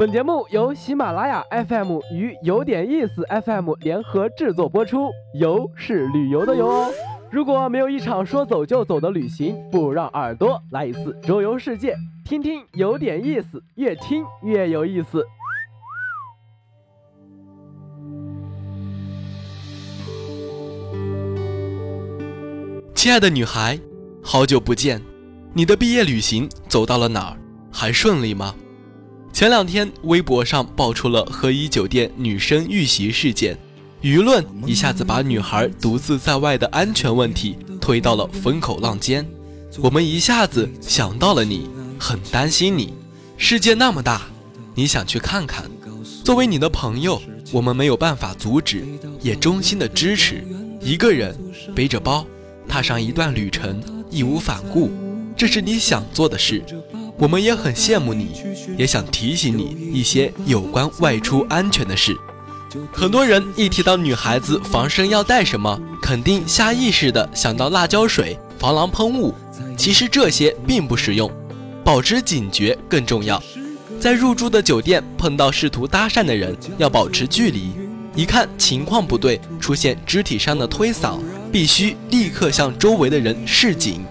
本节目由喜马拉雅 FM 与有点意思 FM 联合制作播出，游是旅游的游哦。如果没有一场说走就走的旅行，不如让耳朵来一次周游世界，听听有点意思，越听越有意思。亲爱的女孩，好久不见，你的毕业旅行走到了哪儿？还顺利吗？前两天，微博上爆出了和颐酒店女生遇袭事件，舆论一下子把女孩独自在外的安全问题推到了风口浪尖。我们一下子想到了你，很担心你。世界那么大，你想去看看。作为你的朋友，我们没有办法阻止，也衷心的支持。一个人背着包，踏上一段旅程，义无反顾，这是你想做的事。我们也很羡慕你，也想提醒你一些有关外出安全的事。很多人一提到女孩子防身要带什么，肯定下意识的想到辣椒水、防狼喷雾。其实这些并不实用，保持警觉更重要。在入住的酒店碰到试图搭讪的人，要保持距离。一看情况不对，出现肢体上的推搡，必须立刻向周围的人示警。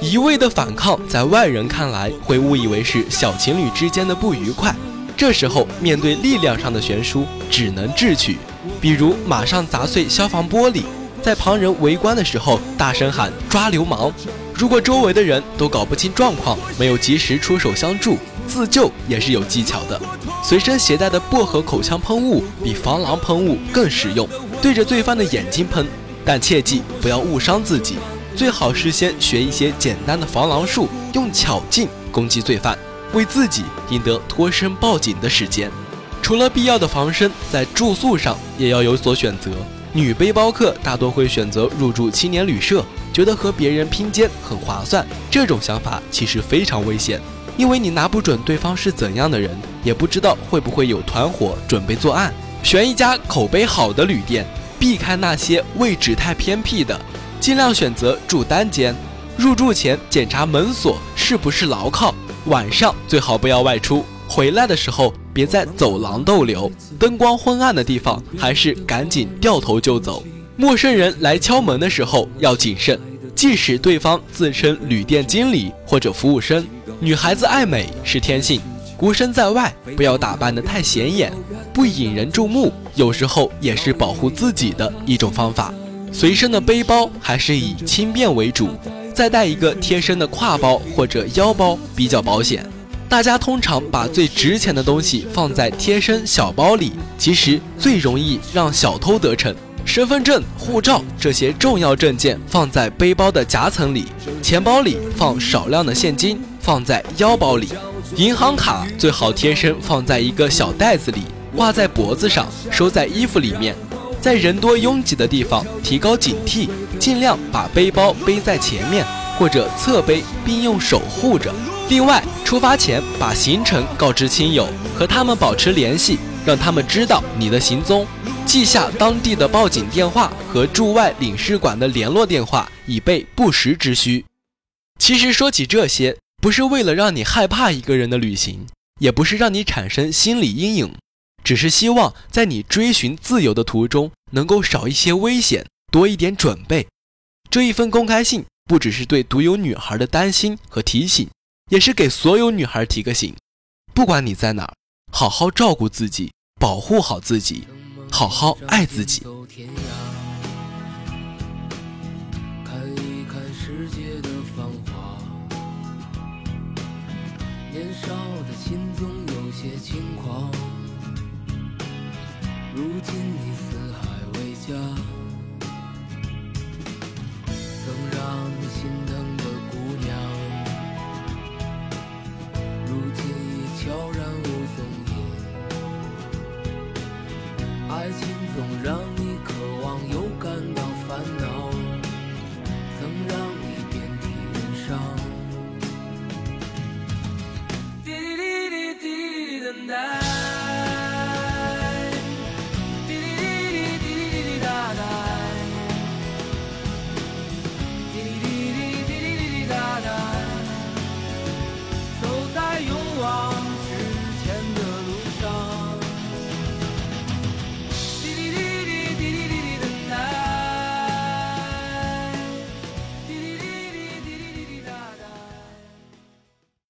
一味的反抗，在外人看来会误以为是小情侣之间的不愉快。这时候面对力量上的悬殊，只能智取，比如马上砸碎消防玻璃，在旁人围观的时候大声喊抓流氓。如果周围的人都搞不清状况，没有及时出手相助，自救也是有技巧的。随身携带的薄荷口腔喷雾比防狼喷雾更实用，对着罪犯的眼睛喷，但切记不要误伤自己。最好是先学一些简单的防狼术，用巧劲攻击罪犯，为自己赢得脱身报警的时间。除了必要的防身，在住宿上也要有所选择。女背包客大多会选择入住青年旅社，觉得和别人拼肩很划算。这种想法其实非常危险，因为你拿不准对方是怎样的人，也不知道会不会有团伙准备作案。选一家口碑好的旅店，避开那些位置太偏僻的。尽量选择住单间，入住前检查门锁是不是牢靠。晚上最好不要外出，回来的时候别在走廊逗留。灯光昏暗的地方，还是赶紧掉头就走。陌生人来敲门的时候要谨慎，即使对方自称旅店经理或者服务生。女孩子爱美是天性，孤身在外不要打扮得太显眼，不引人注目，有时候也是保护自己的一种方法。随身的背包还是以轻便为主，再带一个贴身的挎包或者腰包比较保险。大家通常把最值钱的东西放在贴身小包里，其实最容易让小偷得逞。身份证、护照这些重要证件放在背包的夹层里，钱包里放少量的现金，放在腰包里。银行卡最好贴身放在一个小袋子里，挂在脖子上，收在衣服里面。在人多拥挤的地方提高警惕，尽量把背包背在前面或者侧背，并用手护着。另外，出发前把行程告知亲友，和他们保持联系，让他们知道你的行踪，记下当地的报警电话和驻外领事馆的联络电话，以备不时之需。其实说起这些，不是为了让你害怕一个人的旅行，也不是让你产生心理阴影。只是希望在你追寻自由的途中，能够少一些危险，多一点准备。这一份公开信不只是对独有女孩的担心和提醒，也是给所有女孩提个醒：不管你在哪儿，好好照顾自己，保护好自己，好好爱自己。年少的心如今你四海为家，曾让你心疼的姑娘，如今已悄然无踪影。爱情总让你渴望又感到烦恼，曾让你遍体鳞伤。滴滴滴滴，等待。